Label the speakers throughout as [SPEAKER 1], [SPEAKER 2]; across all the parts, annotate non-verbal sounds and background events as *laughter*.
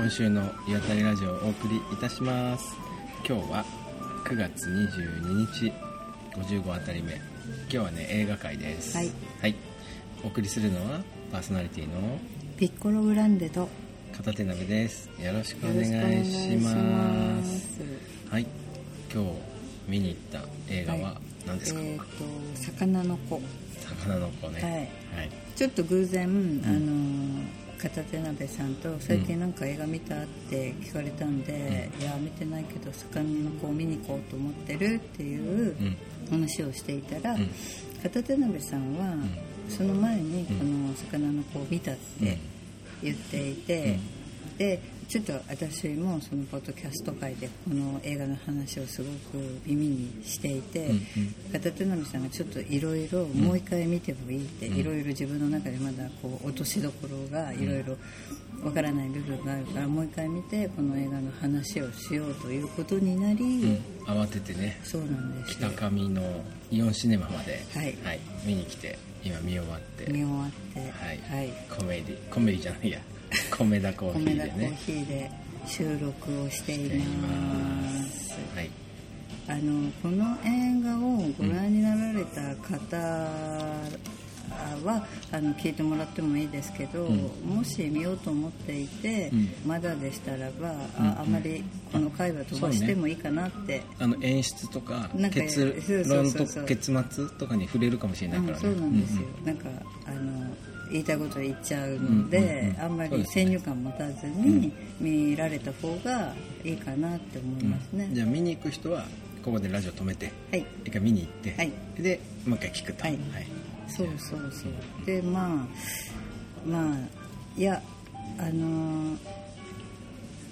[SPEAKER 1] 今週の「岩谷ラジオ」をお送りいたします。今日は9月22日55あたり目。今日はね映画会です。
[SPEAKER 2] はい、
[SPEAKER 1] はい、お送りするのはパーソナリティの
[SPEAKER 2] ピッコログランデとよ
[SPEAKER 1] 片手鍋です。よろしくお願
[SPEAKER 2] い
[SPEAKER 1] いし
[SPEAKER 2] し
[SPEAKER 1] ま
[SPEAKER 2] ます。す
[SPEAKER 1] はい。今日見に行った映画は何ですか、
[SPEAKER 2] えっ、と魚の子。
[SPEAKER 1] 魚の子ね。
[SPEAKER 2] はい。
[SPEAKER 1] はい。
[SPEAKER 2] ちょっと偶然、あの片手鍋さんと最近なんか映画見たって聞かれたんで、いや見てないけど魚の子を見に行こうと思ってるっていう
[SPEAKER 1] うん。
[SPEAKER 2] 話をしていたら、
[SPEAKER 1] うん。
[SPEAKER 2] 片手鍋さんは、その前にこの魚の子を見たって言っていて、でちょっと私もそのポッドキャスト界でこの映画の話をすごく耳にしていて、
[SPEAKER 1] うんうん。
[SPEAKER 2] 片手波さんがちょっといろいろもう一回見てもいいっていろいろ自分の中でまだこう落としどころがいろいろわからない部分があるからもう一回見てこの映画の話をしようということになり、
[SPEAKER 1] うん。慌ててね。
[SPEAKER 2] そうなんです。
[SPEAKER 1] 北上のイオンシネマまで、
[SPEAKER 2] はい。
[SPEAKER 1] 見に来て今見終わって。
[SPEAKER 2] 見終わって。
[SPEAKER 1] はい、
[SPEAKER 2] はい。
[SPEAKER 1] コメディコメディじゃないや米田コーヒ
[SPEAKER 2] 米田コー
[SPEAKER 1] ーでね
[SPEAKER 2] ヒーで収録をしていま
[SPEAKER 1] ます。はい。
[SPEAKER 2] あのこの映画をご覧になられた方は、あの聞いてもらってもいいですけど、
[SPEAKER 1] うん。
[SPEAKER 2] もし見ようと思っていて、
[SPEAKER 1] うん。
[SPEAKER 2] まだでしたらば、
[SPEAKER 1] うん
[SPEAKER 2] ああまりこの回は飛ばしてもいいかなって、
[SPEAKER 1] あの演出とか結論と結末とかに触れるかもしれないからね、
[SPEAKER 2] うんそうなんですよ、
[SPEAKER 1] うん。
[SPEAKER 2] なんかあの言いたいこと言っちゃうので、あんまり先入観持たずに見られた方がいいかなって思いますね、
[SPEAKER 1] うん。じゃあ見に行く人はここでラジオ止めて
[SPEAKER 2] はい。
[SPEAKER 1] 一回見に行って、
[SPEAKER 2] はい。
[SPEAKER 1] でもう一回聞くと。
[SPEAKER 2] はい。そうそうそう。でまあまあいやあのー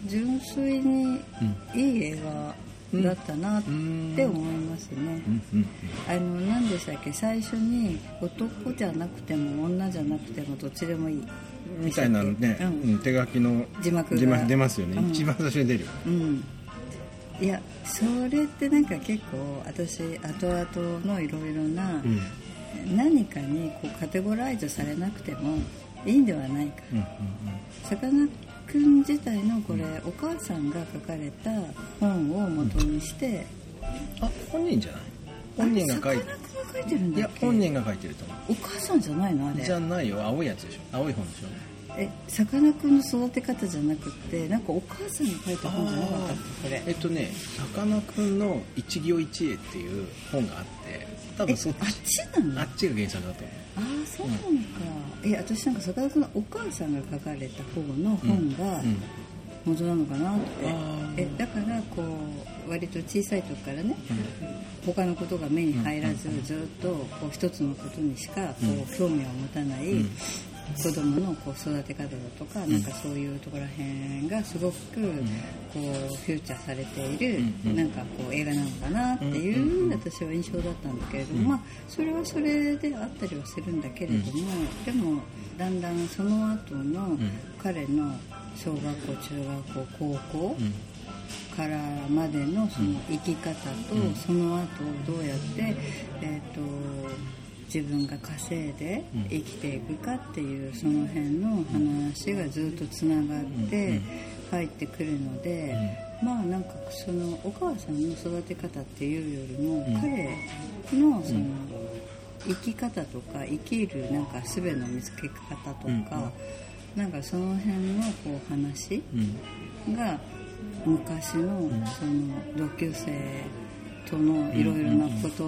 [SPEAKER 2] 純粋にいい映画だったなって思いますね、
[SPEAKER 1] うんうん
[SPEAKER 2] あの何でしたっけ？最初に男じゃなくても女じゃなくてもどっちでもいい
[SPEAKER 1] うんみたいなね、
[SPEAKER 2] うん。
[SPEAKER 1] うん手書きの
[SPEAKER 2] 字幕が。
[SPEAKER 1] 出ますよね、
[SPEAKER 2] うん。
[SPEAKER 1] 一番最初に出るよ
[SPEAKER 2] うん。いやそれってなんか結構私後々のいろいろな、
[SPEAKER 1] うん。
[SPEAKER 2] 何かにこうカテゴライズされなくてもいいんではないか。
[SPEAKER 1] うんうん
[SPEAKER 2] さかなクン自体のこれ、お母さんが書かれた本を元にして、
[SPEAKER 1] あ本人じゃない？本人が書いて
[SPEAKER 2] る。ん
[SPEAKER 1] いや
[SPEAKER 2] だっけ？
[SPEAKER 1] 本人が書いてると思
[SPEAKER 2] お母さんじゃないのあれ。
[SPEAKER 1] うじゃないよ。青いやつでしょ。青い本でしょ
[SPEAKER 2] えさかなクンの育て方じゃなくってなんかお母さんが書いた本じゃなかったこれ。
[SPEAKER 1] えっとねさかなクンの一行一会っていう本があって多分そっち
[SPEAKER 2] えあっちなの？
[SPEAKER 1] あっちが原作だと思う。
[SPEAKER 2] ああそうなのか、え私なんかさかなクンのお母さんが書かれた方の本が
[SPEAKER 1] うん
[SPEAKER 2] 元なのかなって、えだからこう割と小さい時からね、他のことが目に入らず、ずっとこう一つのことにしかこう興味を持たない、
[SPEAKER 1] うん
[SPEAKER 2] 子供のこう育て方だとか、なんかそういうところらへんがすごくこうフューチャーされている、なんかこう映画なのかなっていう、私は印象だったんだけれども、
[SPEAKER 1] うん。
[SPEAKER 2] まあそれはそれであったりはするんだけれども、でもだんだんその後の彼の小学校中学校高校、
[SPEAKER 1] うん。
[SPEAKER 2] からまでのその生き方と、
[SPEAKER 1] うん。
[SPEAKER 2] その後どうやって、えー、と自分が稼いで
[SPEAKER 1] うん。
[SPEAKER 2] 生きていくかっていうその辺の話がずっとつながって入ってくるので、まあなんかそのお母さんの育て方っていうよりも、
[SPEAKER 1] うん。
[SPEAKER 2] 彼のその生き方とか生きるなんか術の見つけ方とか、なんかその辺のこう話、
[SPEAKER 1] うん。
[SPEAKER 2] が昔のその同級生とのいろいろなこと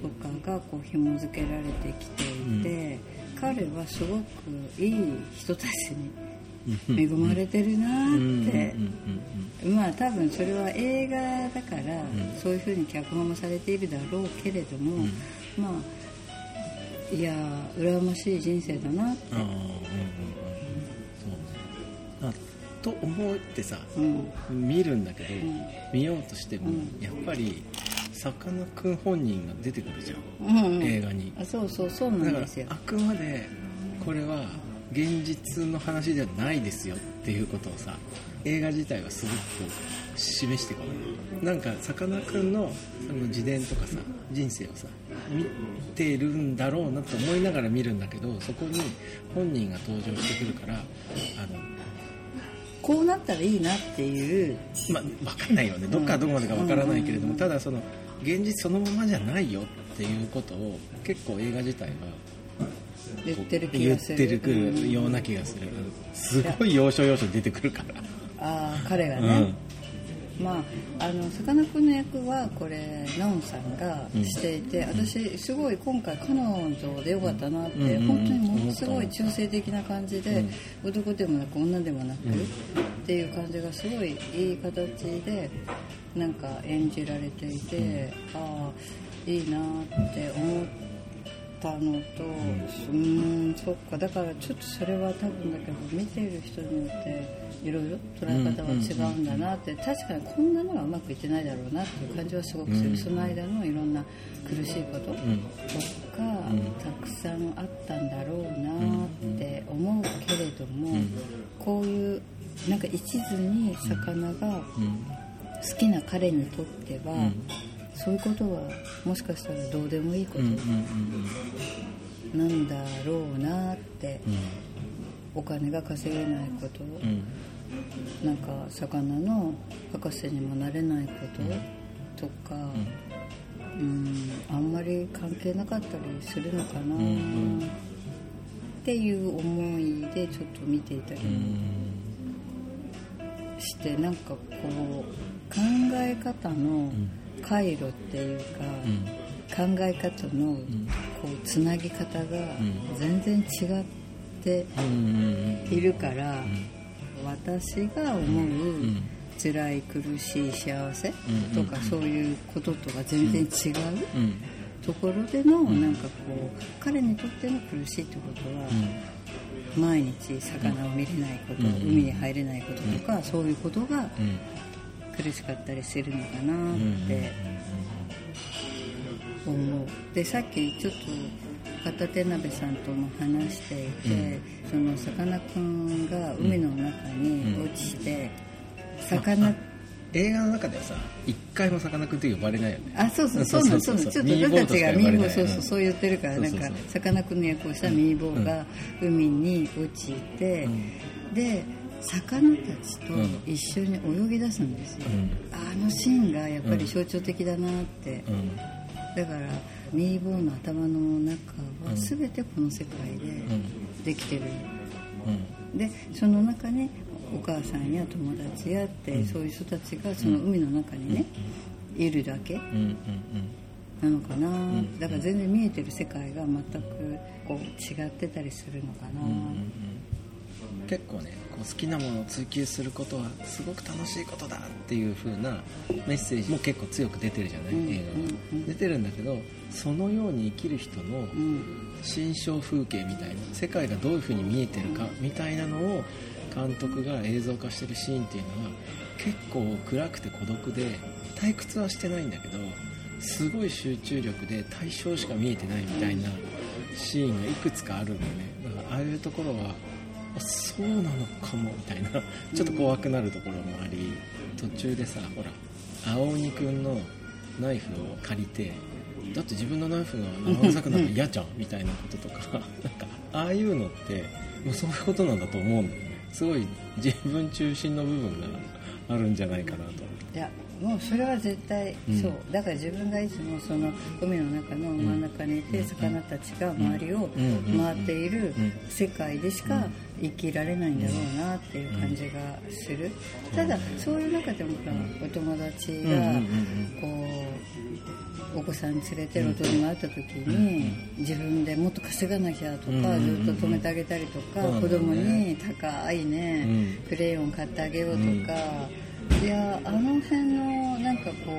[SPEAKER 2] とかがこう紐付けられてきていて、彼はすごくいい人たちに恵まれてるな
[SPEAKER 1] うん。
[SPEAKER 2] って
[SPEAKER 1] うん。うん。
[SPEAKER 2] まあ多分それは映画だから
[SPEAKER 1] ん。
[SPEAKER 2] そういうふうに脚本もされているだろうけれども、まあいや羨ましい人生だなって。
[SPEAKER 1] と思ってさ
[SPEAKER 2] うん。
[SPEAKER 1] 見るんだけど、
[SPEAKER 2] ん。
[SPEAKER 1] 見ようとしても、
[SPEAKER 2] うん。
[SPEAKER 1] やっぱりさかなクン本人が出てくるじゃん、
[SPEAKER 2] うんうん。
[SPEAKER 1] 映画に。
[SPEAKER 2] あそうそうそうなんですよ。
[SPEAKER 1] あくまでこれは現実の話ではないですよっていうことをさ映画自体はすごく示してこない。なんかさかなクンのその自伝とかさ人生をさ見てるんだろうなと思いながら見るんだけどそこに本人が登場してくるからあの
[SPEAKER 2] こうなったらいいなっていう。
[SPEAKER 1] まあ分かんないよね。どっからどこまでか分からないけれども、ただその現実そのままじゃないよっていうことを結構映画自体が
[SPEAKER 2] 言ってる気
[SPEAKER 1] 言っ
[SPEAKER 2] がする。
[SPEAKER 1] てるくるような気がする。すごい要所要所出てくるから。
[SPEAKER 2] ああ彼がね、まあ、あのさかなクンの役はこれナオンさんがしていて、私すごい今回彼女でよかったなって、
[SPEAKER 1] うん。
[SPEAKER 2] 本当にものすごい中性的な感じで、男でもなく女でもなく、っていう感じがすごいいい形でなんか演じられていて、ああいいなって思ったのとうーんそっか。だからちょっとそれは多分だけど見ている人によっていろいろ捉え方は違うんだなって確かにこんなのはうまくいってないだろうなっていう感じはすごくする、その間のいろんな苦しいこととか、たくさんあったんだろうなって思うけれども、こういうなんか一途に魚が好きな彼にとっては、そういうことはもしかしたらどうでもいいことなんだろうなって、お金が稼げないこと、なんか魚の博士にもなれないこととか、うん、あんまり関係なかったりするのかなっていう思いでちょっと見ていたりしてなんかこう考え方の回路っていうか、考え方のこうつなぎ方が全然違っているから、私が思う辛い苦しい幸せとかそういうこととは全然違うところでのなんかこう彼にとっての苦しいってことは毎日魚を見れないこと海に入れないこととかそういうことが苦しかったりするのかなって思う。でさっきちょっと片手鍋さんとも話していて、そのさかなクンが海の中に落ちて、魚
[SPEAKER 1] 映画の中ではさ一回もさかなクンって呼ばれないよね。
[SPEAKER 2] あそうそうそうそうそうちょっと私たちがミーボーそうそうそう言ってるからなんかさかなクンの役をしたミーボーが海に落ちて、で魚たちと一緒に泳ぎ出すんですよ、あのシーンがやっぱり象徴的だなって、だからミーボーの頭の中は全てこの世界でできてる、でその中にお母さんや友達やって、そういう人たちがその海の中にね、いるだけなのかな、だから全然見えてる世界が全くこう違ってたりするのかな、
[SPEAKER 1] 結構ねこう好きなものを追求することはすごく楽しいことだっていう風なメッセージも結構強く出てるじゃない、映画は、出てるんだけどそのように生きる人の心象風景みたいな世界がどういう風に見えてるかみたいなのを監督が映像化してるシーンっていうのは結構暗くて孤独で退屈はしてないんだけどすごい集中力で対象しか見えてないみたいなシーンがいくつかあるんだよね。だからああいうところはあそうなのかもみたいな。*laughs* ちょっと怖くなるところもあり途中でさほら青鬼くんのナイフを借りてだって自分のナイフが生臭くなるの嫌じゃんみたいなこととか *laughs* なんかああいうのってもうそういうことなんだと思うんだよね。すごい自分中心の部分があるんじゃないかなと。
[SPEAKER 2] いやもうそれは絶対そう、だから自分がいつもその海の中の真ん中にいて、魚たちが周りを回っている世界でしか生きられないんだろうなっていう感じがする、ただそういう中でもお友達がこうお子さん連れて路頭に回った時に自分でもっと稼がなきゃとかずっと止めてあげたりとか子供に高いねクレヨン買ってあげようとかいやあの辺のなんかこ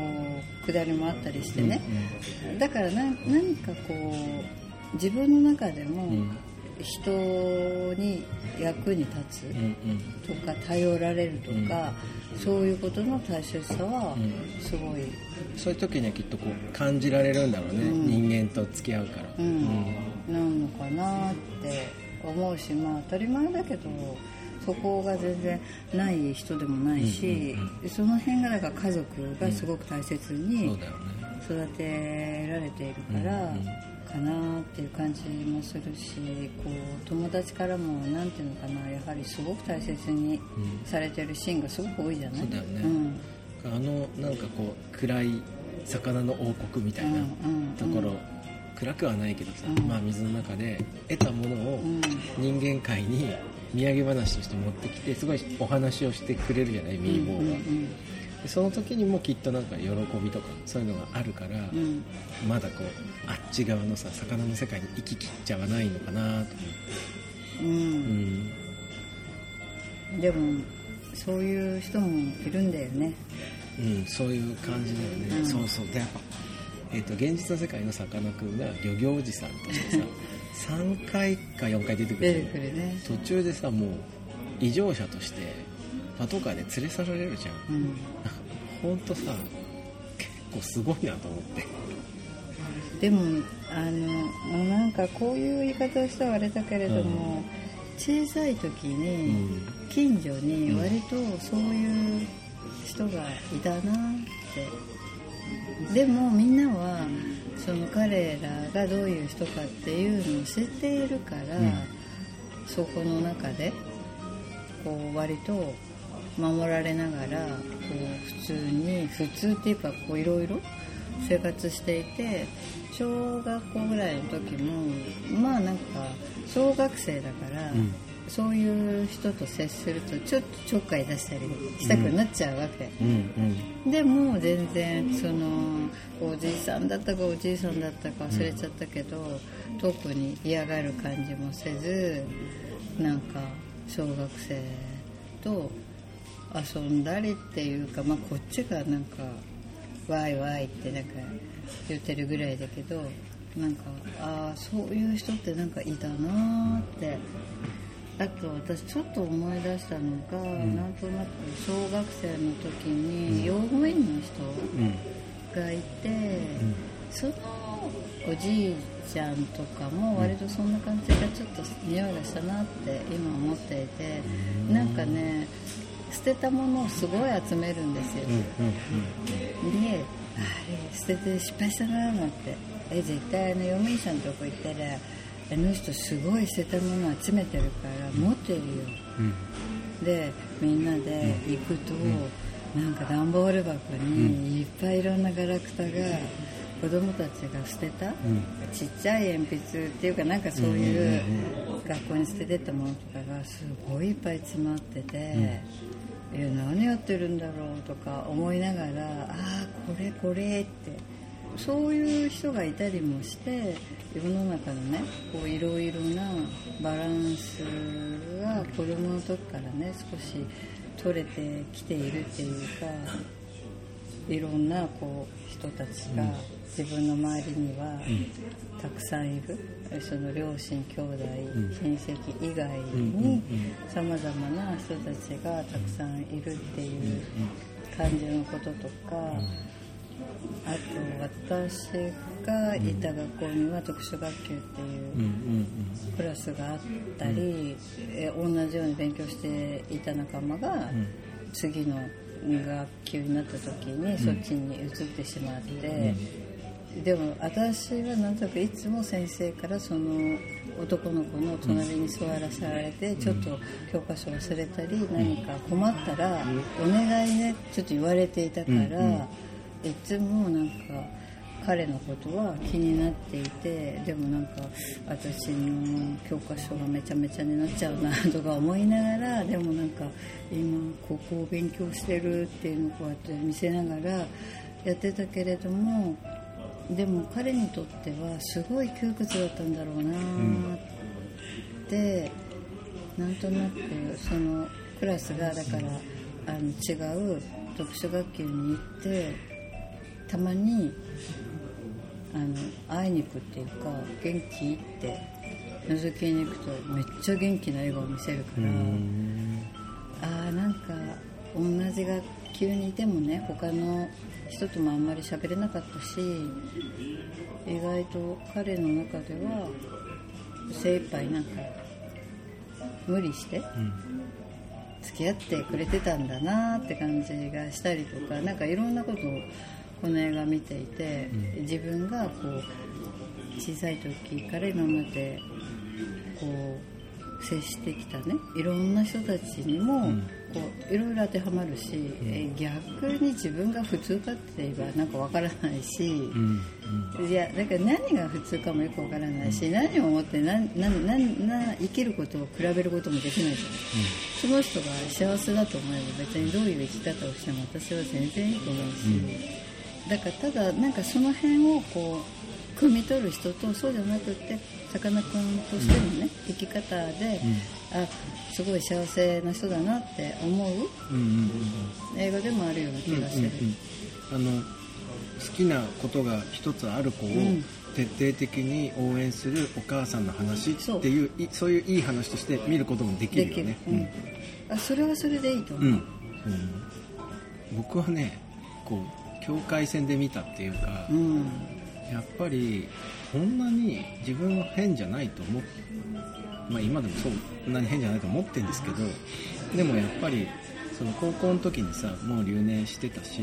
[SPEAKER 2] うくだりもあったりしてね。だからな何かこう自分の中でも人に役に立つとか頼られるとかそういうことの大切さはすごい。
[SPEAKER 1] そういう時にはきっとこう感じられるんだろうね、人間と付き合うから、
[SPEAKER 2] うん、なのかなって思うしまあ当たり前だけどそこが全然ない人でもないし、その辺がだから家族がすごく大切に育てられているから、かなっていう感じもするしこう友達からも何ていうのかなやはりすごく大切にされてるシーンがすごく多いじゃない、
[SPEAKER 1] そうだよね。
[SPEAKER 2] ん。
[SPEAKER 1] あのなんかこう暗い魚の王国みたいなところ、
[SPEAKER 2] うん。
[SPEAKER 1] 暗くはないけどさ、
[SPEAKER 2] うん。
[SPEAKER 1] まあ、水の中で得たものを
[SPEAKER 2] うん。
[SPEAKER 1] 人間界に土産話として持ってきてすごいお話をしてくれるじゃないミーボーが、
[SPEAKER 2] うんうん。
[SPEAKER 1] でその時にもきっとなんか喜びとかそういうのがあるから、
[SPEAKER 2] うん。うん
[SPEAKER 1] まだこうあっち側のさ魚の世界に行ききっちゃわないのかなと。思
[SPEAKER 2] う
[SPEAKER 1] う、うん。ん
[SPEAKER 2] でもそういう人もいるんだよね。
[SPEAKER 1] うん、そういう感じだよね、
[SPEAKER 2] うん。
[SPEAKER 1] そうそう。でやっぱ、えー、と現実の世界のさかなクンが漁業おじさんとしてさ3回か4回出てくる。
[SPEAKER 2] 出てくるね。
[SPEAKER 1] 途中でさもう異常者としてパトカーで連れ去られるじゃん。
[SPEAKER 2] うん。
[SPEAKER 1] ほんとさ結構すごいなと思って。
[SPEAKER 2] でもあのなんかこういう言い方をしたらあれだけれども、小さい時
[SPEAKER 1] う
[SPEAKER 2] に
[SPEAKER 1] ん。
[SPEAKER 2] 近所に割とそういう人がいたなって。でもみんなはその彼らがどういう人かっていうのを知っているから、
[SPEAKER 1] うん。
[SPEAKER 2] そこの中でこう割と守られながらこう普通に普通っていうかこういろいろ生活していて小学校ぐらいの時もまあなんか小学生だから、
[SPEAKER 1] うん
[SPEAKER 2] そういう人と接するとちょっとちょっかい出したりしたくなっちゃうわけ、
[SPEAKER 1] うんうん。
[SPEAKER 2] でも全然そのおじいさんだったかおじいさんだったか忘れちゃったけど、特に嫌がる感じもせずなんか小学生と遊んだりっていうか、まあ、こっちがなんかワイワイってなんか言ってるぐらいだけどなんかああそういう人ってなんかいたなーってあと私ちょっと思い出したのが、なんとなく小学生の時に用務員の人
[SPEAKER 1] うん。
[SPEAKER 2] がいて、そのおじいちゃんとかも割とそんな感じがちょっと匂いがしたなって今思っていて、なんかね捨てたものをすごい集めるんですよ、
[SPEAKER 1] うんうん
[SPEAKER 2] であれ捨てて失敗したなーなんて。え絶対あの嫁さんのとこ行ったらあの人すごい捨てたもの集めてるから持ってるよ。
[SPEAKER 1] うん。
[SPEAKER 2] でみんなで行くと、なんか段ボール箱にいっぱいいろんなガラクタが子供たちが捨てた、
[SPEAKER 1] うん。
[SPEAKER 2] ちっちゃい鉛筆っていうかなんかそういう学校に捨ててったものとかがすごいいっぱい詰まってて、いや何やってるんだろうとか思いながらああこれこれってそういう人がいたりもして世の中のねこういろいろなバランスが子供の時からね少し取れてきているっていうかいろんなこう人たちが自分の周りにはたくさんいる。その両親兄弟親戚以外にさまざまな人たちがたくさんいるっていう感じのこととかあと私がいた学校には特殊学級っていうクラスがあったり、え同じように勉強していた仲間が、次の学級になった時にそっちに移ってしまって、でも私はなんとなくいつも先生からその男の子の隣に座らせられて、ちょっと教科書忘れたり何か困ったら「お願いね」ちょっと言われていたから、いつもなんか彼のことは気になっていてでもなんか私の教科書がめちゃめちゃになっちゃうなとか思いながらでもなんか今ここを勉強してるっていうのをこうやって見せながらやってたけれどもでも彼にとってはすごい窮屈だったんだろうなって、なんとなくそのクラスがだからあの違う特殊学級に行ってたまにあの会いに行くっていうか元気って覗きに行くとめっちゃ元気な笑顔を見せるから、ああなんか同じ学級にいてもね他の人ともあんまり喋れなかったし意外と彼の中では精一杯なんか無理して付き合ってくれてたんだなって感じがしたりとかなんかいろんなことをこの映画見ていて、自分がこう小さい時から今までこう接してきたねいろんな人たちにも、こういろいろ当てはまるし、え逆に自分が普通かって言えばなんかわからないし、
[SPEAKER 1] うん。
[SPEAKER 2] いやだから何が普通かもよくわからないし、何を思って何何何何生きることを比べることもできないじゃない、その人が幸せだと思えば別にどういう生き方をしても私は全然いいと思うし、だからただなんかその辺をこう汲み取る人とそうじゃなくってさかなクンとしてのね、生き方で、あすごい幸せな人だなって思う
[SPEAKER 1] うんうんうん
[SPEAKER 2] 映画でもあるような気がする。
[SPEAKER 1] あの好きなことが一つある子を
[SPEAKER 2] ん。
[SPEAKER 1] 徹底的に応援するお母さんの話っていういそういういい話として見ることも
[SPEAKER 2] できる
[SPEAKER 1] る。よね、
[SPEAKER 2] うん。あそれはそれでいいと思う、
[SPEAKER 1] うん。うん。僕はねこう境界線で見たっていうか、
[SPEAKER 2] うん。
[SPEAKER 1] やっぱりこんなに自分は変じゃないと思っまあ今でもそんなに変じゃないと思ってるんですけどでもやっぱりその高校の時にさもう留年してたし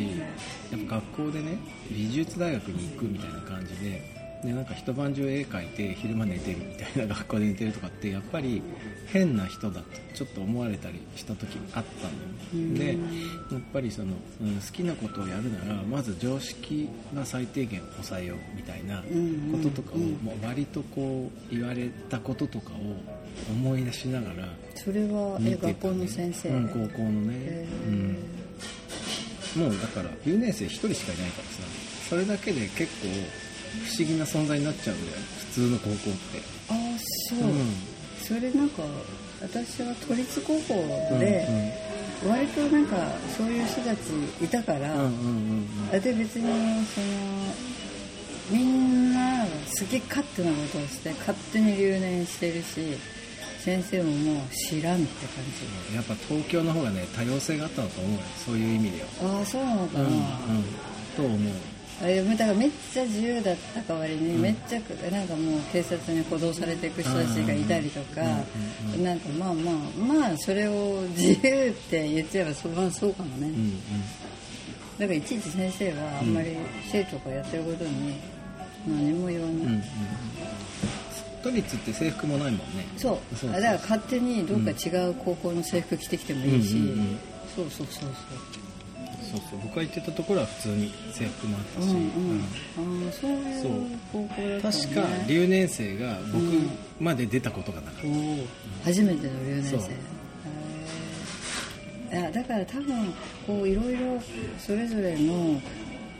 [SPEAKER 1] やっぱ学校でね美術大学に行くみたいな感じででなんか一晩中絵描いて昼間寝てるみたいな学校で寝てるとかってやっぱり変な人だとちょっと思われたりした時があったの。でやっぱりその、うん、好きなことをやるならまず常識が最低限抑えようみたいなこととかを、もう割とこう言われたこととかを思い出しながら
[SPEAKER 2] それは
[SPEAKER 1] ね。
[SPEAKER 2] 学校の先生、
[SPEAKER 1] うん、高校のね。
[SPEAKER 2] へ、
[SPEAKER 1] うん、もうだから留年生1人しかいないからさそれだけで結構不思議な存在になっちゃうんだよ普通の高校って。
[SPEAKER 2] ああそう、
[SPEAKER 1] うん。
[SPEAKER 2] それなんか私は都立高校で、割となんかそういう人たちいたから、で別にそのみんなが好き勝手なことをして勝手に留年してるし先生ももう知らんって感
[SPEAKER 1] やっぱ東京の方がね多様性があったのと思うよ。そういう意味では。
[SPEAKER 2] じああそうなのかな、
[SPEAKER 1] うんうん。と思う
[SPEAKER 2] あれだからめっちゃ自由だった代わりに、めっちゃなんかもう警察に補導されていく人たちがいたりとか、なんかまあまあまあそれを自由って言っちゃえばそ,、まあ、そうかもね、だからいちいち先生はあんまり生徒がやってることに何も言わない、
[SPEAKER 1] うんうん都立って制服もないもんね。
[SPEAKER 2] そう。だから勝手にどっか違う高校の制服着てきてもいいし、そうそうそうそう
[SPEAKER 1] そうそう僕が行ってたところは普通に制服もあったし、
[SPEAKER 2] うんうん。
[SPEAKER 1] うん。
[SPEAKER 2] ああそういう高校だったのね。
[SPEAKER 1] 確か留年生が僕まで出たことがなかった、
[SPEAKER 2] おー初めての留年生。だから多分こういろいろそれぞれの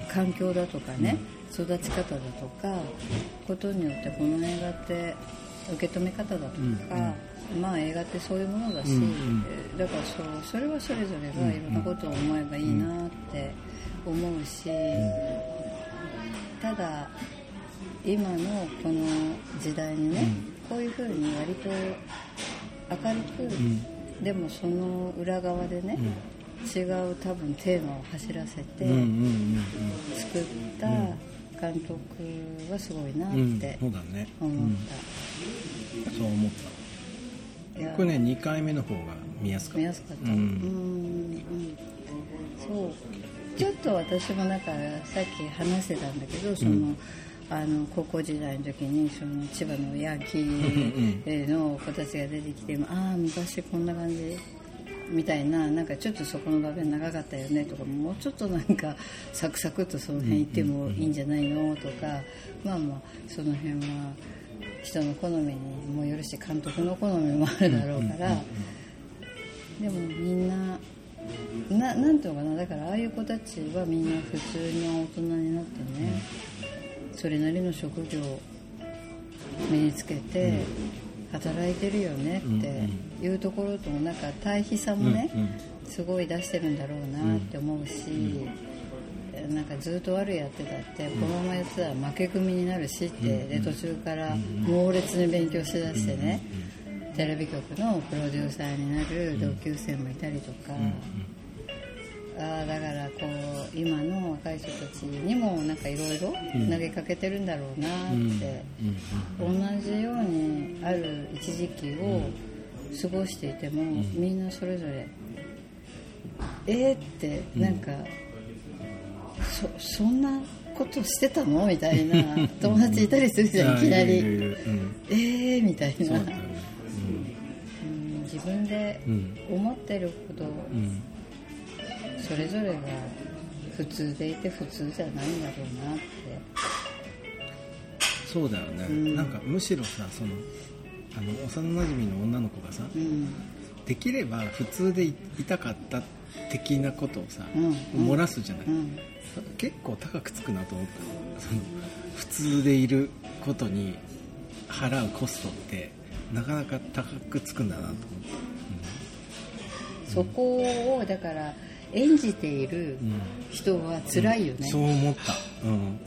[SPEAKER 2] 環境だとかね、育ち方だとかことによってこの映画って受け止め方だとか、まあ映画ってそういうものだし、
[SPEAKER 1] うんうん。
[SPEAKER 2] えーだからそうそれはそれぞれがいろんなことを思えばいいなって思うし、ただ今のこの時代にね、こういうふうに割と明るく、でもその裏側でね、違う多分テーマを走らせて
[SPEAKER 1] うんうんうん
[SPEAKER 2] 作った監督はすごいなっ
[SPEAKER 1] うんうん
[SPEAKER 2] て
[SPEAKER 1] そうだね、
[SPEAKER 2] 思っ
[SPEAKER 1] そう思っ
[SPEAKER 2] た、いや。
[SPEAKER 1] たこれね2回目の方が見やすかった。
[SPEAKER 2] 見やすかった。
[SPEAKER 1] う
[SPEAKER 2] うんんうん。そう。ちょっと私もなんかさっき話してたんだけどその、あの高校時代の時にその千葉のヤンキーの子たちが出てきてああ昔こんな感じみたいななんかちょっとそこの場面長かったよねとかもうちょっとなんか *laughs* サクサクとその辺行ってもいいんじゃないのとかまあまあその辺は人の好みにもよるし監督の好みもあるだろうからでもみんなななんていうのかなだからああいう子たちはみんな普通の大人になってねそれなりの職業を身につけて働いてるよねっていうところともなんか対比さもねすごい出してるんだろうなって思うしなんかずっと悪いやってたってこのままやってたら負け組になるしってで途中から猛烈に勉強しだしてねテレビ局のプロデューサーになる同級生もいたりとか。ああだからこう今の若い人たちにもなんかいろいろ投げかけてるんだろうなって、同じようにある一時期を過ごしていても、みんなそれぞれえーってなんか、そそんなことしてたの？みたいな友達いたりするじゃん、いきなり。えーみたいな、
[SPEAKER 1] そう
[SPEAKER 2] ん。自分で
[SPEAKER 1] うん。
[SPEAKER 2] 思ってるほどそれぞれが普通でいて普通じゃないんだろうなって。
[SPEAKER 1] そうだよね、
[SPEAKER 2] うん。
[SPEAKER 1] なんかむしろさそのあの幼馴染の女の子がさ
[SPEAKER 2] うん。
[SPEAKER 1] できれば普通でいいたかった的なことをさ、
[SPEAKER 2] うん。
[SPEAKER 1] 漏らすじゃない、
[SPEAKER 2] うん。
[SPEAKER 1] 結構高くつくなと思った。その普通でいることに払うコストってなかなか高くつくんだなと思って、
[SPEAKER 2] そこをだから演じている
[SPEAKER 1] うん
[SPEAKER 2] 人は辛いよね、
[SPEAKER 1] そう思った、うん、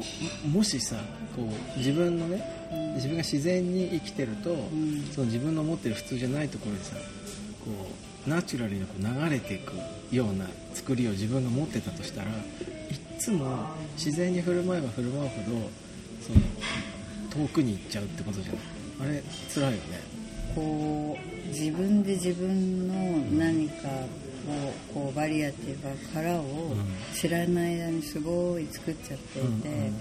[SPEAKER 1] こうももしさこう自分のね、
[SPEAKER 2] うん
[SPEAKER 1] 自分が自然に生きてると、
[SPEAKER 2] ん。
[SPEAKER 1] その自分の持ってる普通じゃないところでさこうナチュラルにこう流れていくような作りを自分が持ってたとしたらいっつも自然に振る舞えば振る舞うほどその遠くに行っちゃうってことじゃない？あれ辛いよね。
[SPEAKER 2] こう自分で自分の何かをこうバリアっていうか殻を知らない間にすごい作っちゃっていて、
[SPEAKER 1] うんうん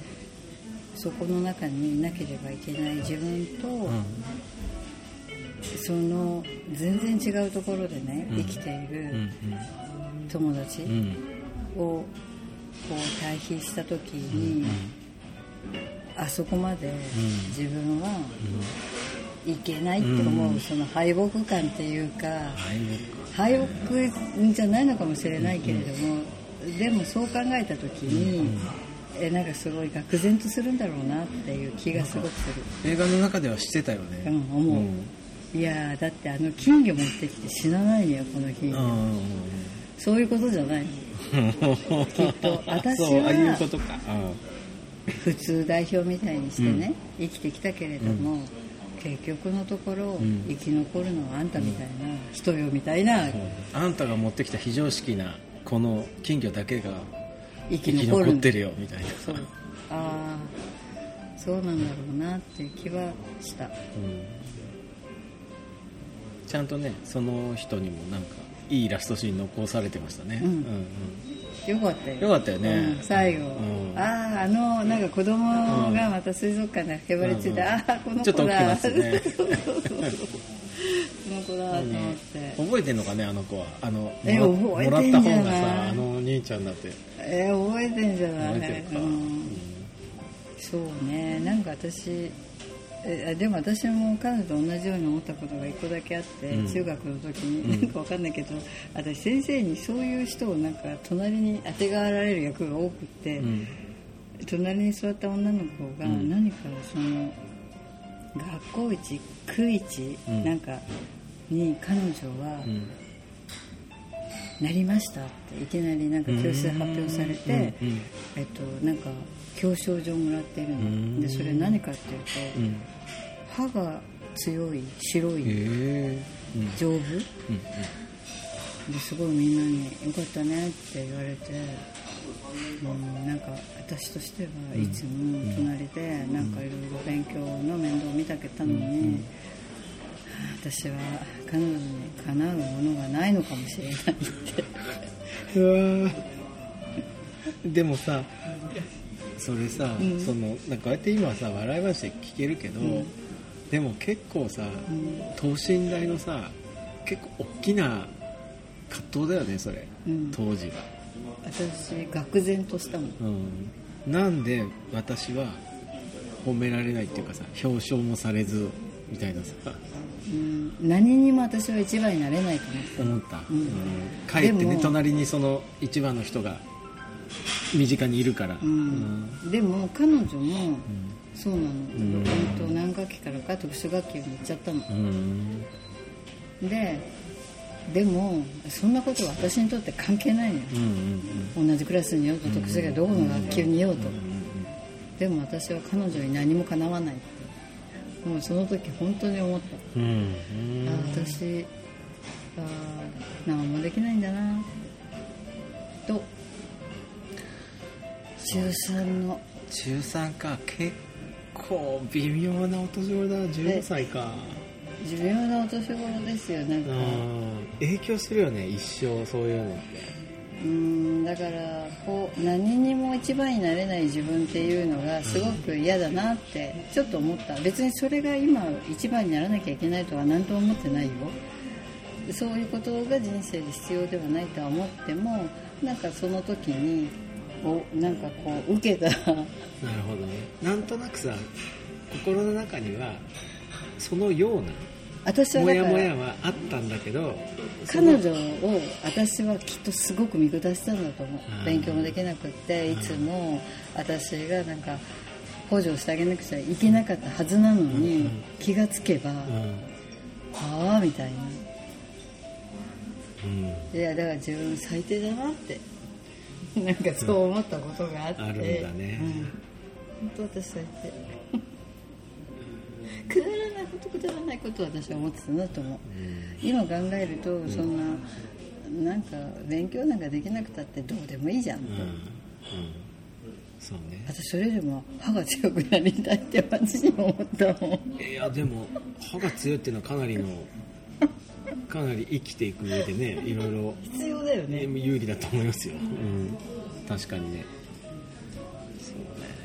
[SPEAKER 2] そこの中にいなければいけない自分と、
[SPEAKER 1] うん。
[SPEAKER 2] その全然違うところでね、
[SPEAKER 1] うん。
[SPEAKER 2] 生きてい
[SPEAKER 1] うん
[SPEAKER 2] る友達をこう対比した時に、あそこまで自分はいけないって思う、
[SPEAKER 1] うん。
[SPEAKER 2] その敗北感っていうか
[SPEAKER 1] 敗
[SPEAKER 2] 敗北じゃないのかもしれないけれども、でもそう考えた時に、えなんかすごい愕然とするんだろうなっていう気がすごくする。
[SPEAKER 1] 映画の中ではしてたよね。
[SPEAKER 2] うん思う。いやーだってあの金魚持ってきて死なないのよこの金魚、
[SPEAKER 1] うん
[SPEAKER 2] そういうことじゃない。のきっと私は普通代表みたいにしてね、生きてきたけれども、結局のところ、
[SPEAKER 1] ん。
[SPEAKER 2] 生き残るのはあんたみたいな、人よみたいな、
[SPEAKER 1] あんたが持ってきた非常識なこの金魚だけが
[SPEAKER 2] 生き残
[SPEAKER 1] ってるよみたいな。
[SPEAKER 2] そう。ああそうなんだろうなっていう気はした。
[SPEAKER 1] うん。ちゃんとねその人にもなんかいいラストシーン残されてましたね、
[SPEAKER 2] うん
[SPEAKER 1] うん
[SPEAKER 2] よかったよ。
[SPEAKER 1] よかったよね。
[SPEAKER 2] うん最後、
[SPEAKER 1] うん。
[SPEAKER 2] あああのなんか子供がまた水族館でへばりついて、
[SPEAKER 1] うん。
[SPEAKER 2] ああこの
[SPEAKER 1] ちょっと
[SPEAKER 2] 子だ
[SPEAKER 1] 大きいますね。*laughs*
[SPEAKER 2] そうそうそうこの子だと思って、
[SPEAKER 1] 覚えてんのかねあの子は。あの
[SPEAKER 2] え
[SPEAKER 1] もら
[SPEAKER 2] 覚えてんじゃない？
[SPEAKER 1] もらった方がさあの兄ちゃんだって。
[SPEAKER 2] えー覚えてんじゃない？
[SPEAKER 1] 覚えてるか、
[SPEAKER 2] うん。そうね。なんか私えでも私も彼女と同じように思ったことが一個だけあって、
[SPEAKER 1] うん。
[SPEAKER 2] 中学の時に、なんかわかんないけど私先生にそういう人をなんか隣にあてがわられる役が多くって、
[SPEAKER 1] うん。
[SPEAKER 2] 隣に座った女の子が
[SPEAKER 1] うん。
[SPEAKER 2] 何かその学校一区一、
[SPEAKER 1] うん。
[SPEAKER 2] なんかに彼女は
[SPEAKER 1] うん
[SPEAKER 2] なりましたっていきなりなんか教室で発表されて、えっと、なんか表彰状もらってるの、
[SPEAKER 1] ん。
[SPEAKER 2] でそれ何かっていうと、
[SPEAKER 1] うん
[SPEAKER 2] 歯が強い白
[SPEAKER 1] へ
[SPEAKER 2] い丈夫？
[SPEAKER 1] うん
[SPEAKER 2] ですごいみんなに「よかったね」って言われて、うん、なんか私としてはいつも隣でなんかいろいろ勉強の面倒を見たけたのに、私は彼女にかなうものがないのかもしれないって。*laughs*
[SPEAKER 1] うわー。でもさそれさ、そのなんかこうやって今さ笑い話で聞けるけど、でも結構さ、等身大のさ結構大きな葛藤だよねそれ、
[SPEAKER 2] うん。
[SPEAKER 1] 当時が、
[SPEAKER 2] 私愕然としたもん。
[SPEAKER 1] うん、なんで私は褒められないっていうかさ表彰もされずみたいな。さ
[SPEAKER 2] うん。何にも私は一番になれないと思った
[SPEAKER 1] 思った、うん。帰ってね隣にその一番の人が身近にいるから、
[SPEAKER 2] うん。でも彼女もそうなの、
[SPEAKER 1] ん。
[SPEAKER 2] 本当何学期からか特殊学級に行っちゃったの。
[SPEAKER 1] うん。
[SPEAKER 2] ででもそんなことは私にとって関係ないのよ。
[SPEAKER 1] うんうん
[SPEAKER 2] 同じクラスにいようと特殊学どこの学級にいようとでも私は彼女に何もかなわないってもうその時本当に思った
[SPEAKER 1] うん。
[SPEAKER 2] あ私あ何もできないん。だなと中3の
[SPEAKER 1] 中3か結構微妙なお年頃だ15歳か
[SPEAKER 2] 重要なお年頃ですよなん。か
[SPEAKER 1] 影響するよね一生そういうのって
[SPEAKER 2] うん。だからこう何にも一番になれない自分っていうのがすごく嫌だなってちょっと思った。別にそれが今一番にならなきゃいけないとは何とも思ってないよ。そういうことが人生で必要ではないとは思ってもなんかその時におなんかこう受けた。
[SPEAKER 1] なるほどね。なんとなくさ心の中にはそのような
[SPEAKER 2] 私は
[SPEAKER 1] モヤモヤはあったんだけど
[SPEAKER 2] 彼女を私はきっとすごく見下したんだと思
[SPEAKER 1] う。ん
[SPEAKER 2] う勉強もできなくっていつも私がなんか補助してあげなくちゃいけなかったはずなのに気がつけば
[SPEAKER 1] うん。
[SPEAKER 2] ああみたいな。
[SPEAKER 1] うん。
[SPEAKER 2] いやだから自分最低だなってなんかそう思ったことがあって、
[SPEAKER 1] あるんだね。
[SPEAKER 2] うん、本当私最低くだらないことくだらないことを私は思ってたなと思う。今考えるとそんななんか勉強なんかできなくたってどうでもいいじゃんと、
[SPEAKER 1] うん。うん。そうね。
[SPEAKER 2] 私それよりも歯が強くなりたいって私にも思ったもん。
[SPEAKER 1] いやでも歯が強いっていうのはかなりの *laughs* かなり生きていく上でねいろいろ
[SPEAKER 2] 必要だよね。
[SPEAKER 1] 有利だと思いますよ、うん、確かにね。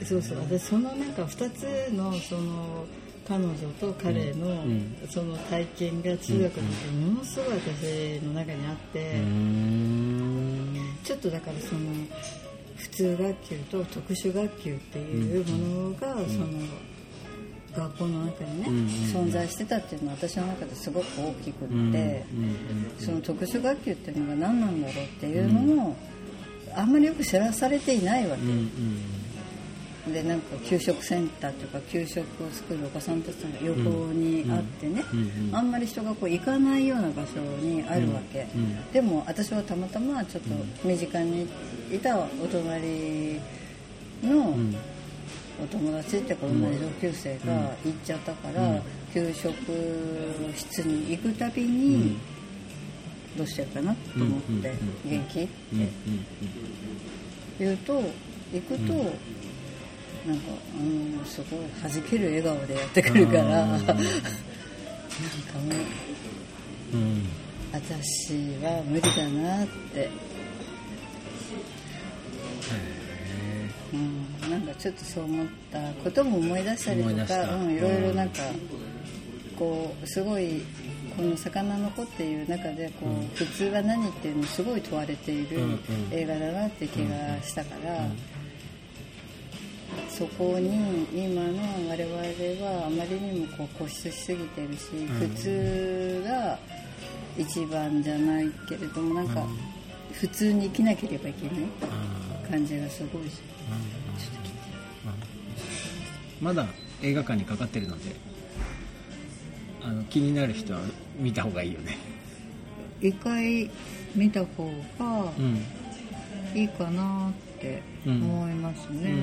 [SPEAKER 2] そうそう私そのなんか2つのその彼女と彼の
[SPEAKER 1] うん。
[SPEAKER 2] その体験が中学の時ものすごい私の中にあって、
[SPEAKER 1] ん。
[SPEAKER 2] ちょっとだからその普通学級と特殊学級っていうものがその学校の中にね存在してたっていうのは私の中ですごく大きく
[SPEAKER 1] うん。
[SPEAKER 2] ってその特殊学級っていうのが何なんだろうっていうのもあんまりよく知らされていないわけでなんか給食センターとか給食を作るお子さんたちが横にあってね、
[SPEAKER 1] うんうん
[SPEAKER 2] あんまり人がこう行かないような場所にあるわけ、
[SPEAKER 1] うんうん
[SPEAKER 2] でも私はたまたまちょっと身近にいたお隣の
[SPEAKER 1] うん。
[SPEAKER 2] お友達っていうか同じ同級生が行っちゃったから、
[SPEAKER 1] うん。
[SPEAKER 2] 給食室に行くたびに、どうしてるかなと思って、元気って言うと行くと、なんか、うん、すごい弾ける笑顔でやってくるから、
[SPEAKER 1] うん。
[SPEAKER 2] なんかもう
[SPEAKER 1] うんうん。
[SPEAKER 2] 私は無理だなって、うん、なんかちょっとそう思ったことも思い出したりとか、うん、いろいろなんかこうすごいこの「魚の子」っていう中でこう、普通は何っていうのをすごい問われている
[SPEAKER 1] うんうん。
[SPEAKER 2] 映画だなって気がしたから。そこに今の我々はあまりにもこう固執しすぎてるし、普通が一番じゃないけれどもなんか普通に生きなければいけない感じがすごいし。
[SPEAKER 1] まだ映画館にかかってるのであの気になる人は見た方がいいよね。
[SPEAKER 2] 一回見た方が
[SPEAKER 1] うん。
[SPEAKER 2] いいかなって思いますね、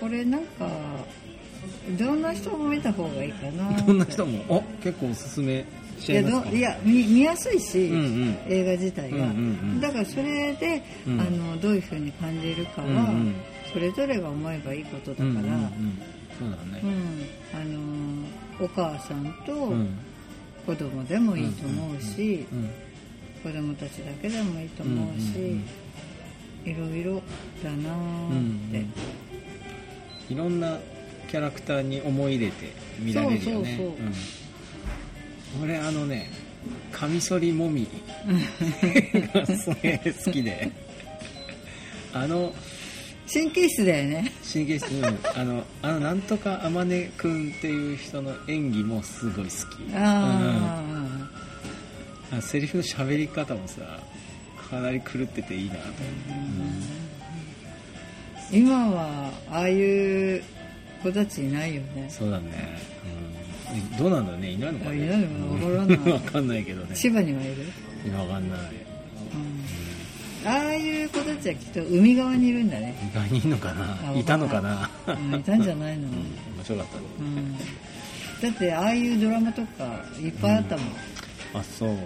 [SPEAKER 2] これなんかどんな人も見た方がいいかなって。
[SPEAKER 1] どんな人も？お結構おすすめ
[SPEAKER 2] いやどいや見見やすいし、
[SPEAKER 1] うんうん。
[SPEAKER 2] 映画自体が、
[SPEAKER 1] うんうんうん。
[SPEAKER 2] だからそれで、
[SPEAKER 1] うん。
[SPEAKER 2] あのどういうふうに感じるかは、
[SPEAKER 1] うんうん。
[SPEAKER 2] それぞれが思えばいいことだから、
[SPEAKER 1] うんうんうん。
[SPEAKER 2] うん
[SPEAKER 1] そうだね。
[SPEAKER 2] あのお母さんと
[SPEAKER 1] うん。
[SPEAKER 2] 子供でもいいと思うし、
[SPEAKER 1] うん
[SPEAKER 2] 子供たちだけでもいいと思うし、
[SPEAKER 1] うんうんうん
[SPEAKER 2] いろいろだな
[SPEAKER 1] うん
[SPEAKER 2] ーって、
[SPEAKER 1] いろんなキャラクターに思い入れて見られるよね。
[SPEAKER 2] そうそうそう。
[SPEAKER 1] うん。俺あのねカミソリもみ *laughs* がすげえ好きで。あの
[SPEAKER 2] 神経質だよね。
[SPEAKER 1] 神経質、うん。あのあのなんとか天音くんっていう人の演技もすごい好き。
[SPEAKER 2] あ
[SPEAKER 1] うん。あセリフの喋り方もさかなり狂ってていいな。と思って、
[SPEAKER 2] ー今はああいう子たちいないよね。
[SPEAKER 1] そうだね、うん、どうなんだね。いないのかね。
[SPEAKER 2] あいないのわか。らない
[SPEAKER 1] わかんないけどね。
[SPEAKER 2] 千葉にはいる、
[SPEAKER 1] いやわかんない
[SPEAKER 2] うん、ああいう子たちはきっと海側にいるんだね、
[SPEAKER 1] 意外にいんのか
[SPEAKER 2] あ
[SPEAKER 1] ないたのかな？
[SPEAKER 2] うん、いたんじゃないの、
[SPEAKER 1] 面白かった。ね
[SPEAKER 2] うん、だってああいうドラマとかいっぱいあったもん、
[SPEAKER 1] あそう。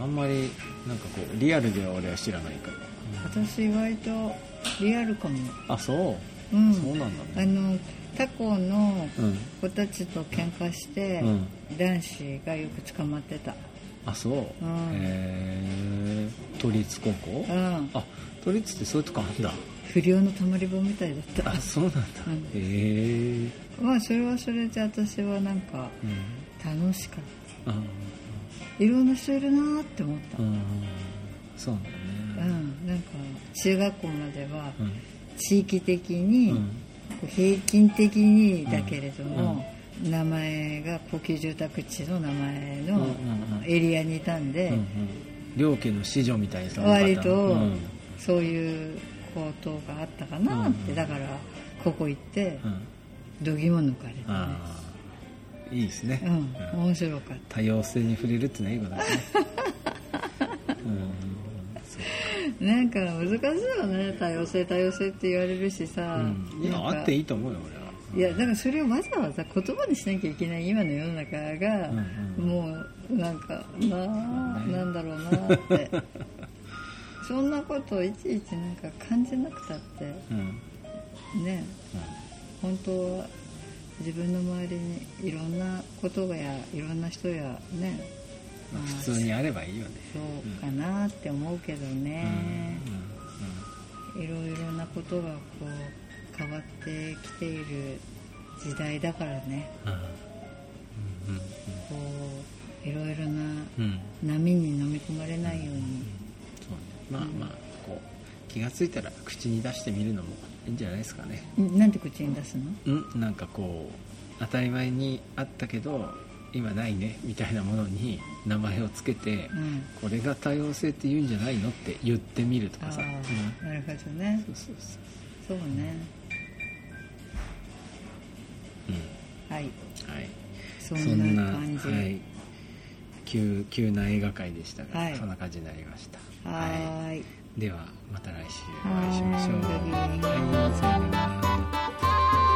[SPEAKER 1] あんまりなんかこうリアルでは俺は知らないから、
[SPEAKER 2] 私意外とリアルかも。
[SPEAKER 1] あそう、
[SPEAKER 2] うん。
[SPEAKER 1] そうなんだ
[SPEAKER 2] あ
[SPEAKER 1] ね
[SPEAKER 2] のタコの
[SPEAKER 1] うん。
[SPEAKER 2] 子たちと喧嘩して、
[SPEAKER 1] うん。
[SPEAKER 2] 男子がよく捕まってた。
[SPEAKER 1] あそう、
[SPEAKER 2] ん。
[SPEAKER 1] へえ都立高校？
[SPEAKER 2] うん。
[SPEAKER 1] あ都立ってそういうとこあんだ。
[SPEAKER 2] 不良のたまり場みたいだった。
[SPEAKER 1] あそうなんだ、
[SPEAKER 2] うん。
[SPEAKER 1] へえ
[SPEAKER 2] まあそれはそれで私はなんか
[SPEAKER 1] うん。
[SPEAKER 2] 楽しかっ
[SPEAKER 1] あ
[SPEAKER 2] たいろんな人いるなーって思った。
[SPEAKER 1] あうんそうなんだね。
[SPEAKER 2] うん、なんか中学校までは
[SPEAKER 1] うん。
[SPEAKER 2] 地域的に、
[SPEAKER 1] うん。
[SPEAKER 2] 平均的にだけれども、名前が高級住宅地の名前のエリアにいたんで、
[SPEAKER 1] うんうん。両家の子女みたいな
[SPEAKER 2] 割と
[SPEAKER 1] うん。
[SPEAKER 2] そういうことがあったかなって、
[SPEAKER 1] うん
[SPEAKER 2] だからここ行って
[SPEAKER 1] うん。
[SPEAKER 2] 度肝抜かれたね
[SPEAKER 1] いいですね、
[SPEAKER 2] うん。面白かっ
[SPEAKER 1] 多様性に触れるってのはいいことだね
[SPEAKER 2] なんか難しいよね。多様性多様性って言われるしさ、
[SPEAKER 1] うん。いやあっていいと思うよ俺はい。
[SPEAKER 2] やだからそれをわざわざ言葉にしなきゃいけない今の世の中が、
[SPEAKER 1] うんうん。
[SPEAKER 2] もうなんかなあなんだろうなって。*laughs* そんなことをいちいちなんか感じなくたって。
[SPEAKER 1] うん。
[SPEAKER 2] ね。本当は自分の周りにいろんなことがやいろんな人やね
[SPEAKER 1] まあ
[SPEAKER 2] まあ
[SPEAKER 1] 普通にあればいいよね。
[SPEAKER 2] そうかなって思うけどね、いろいろなことがこう変わってきている時代だからね。
[SPEAKER 1] うん。うん
[SPEAKER 2] こういろいろな
[SPEAKER 1] うん。うん
[SPEAKER 2] 波に飲み込まれないように、
[SPEAKER 1] そうね。まあまあこう気がついたら口に出してみるのもいいんじゃないですかね。
[SPEAKER 2] んなんて口に出すの？
[SPEAKER 1] うんなんかこう当たり前にあったけど今ないねみたいなものに名前をつけて、
[SPEAKER 2] うん。
[SPEAKER 1] これが多様性って言うんじゃないのって言ってみると
[SPEAKER 2] あ
[SPEAKER 1] かさ、
[SPEAKER 2] あなるほどね。
[SPEAKER 1] うん、そうそうそう。
[SPEAKER 2] そうね。
[SPEAKER 1] うん。
[SPEAKER 2] はい。
[SPEAKER 1] はい。
[SPEAKER 2] そんな感じ。
[SPEAKER 1] はい、急急な映画会でしたが、
[SPEAKER 2] はい。
[SPEAKER 1] そんな感じになりました。
[SPEAKER 2] はーい
[SPEAKER 1] ではまた来週お会いしましょう。はい、さよなら。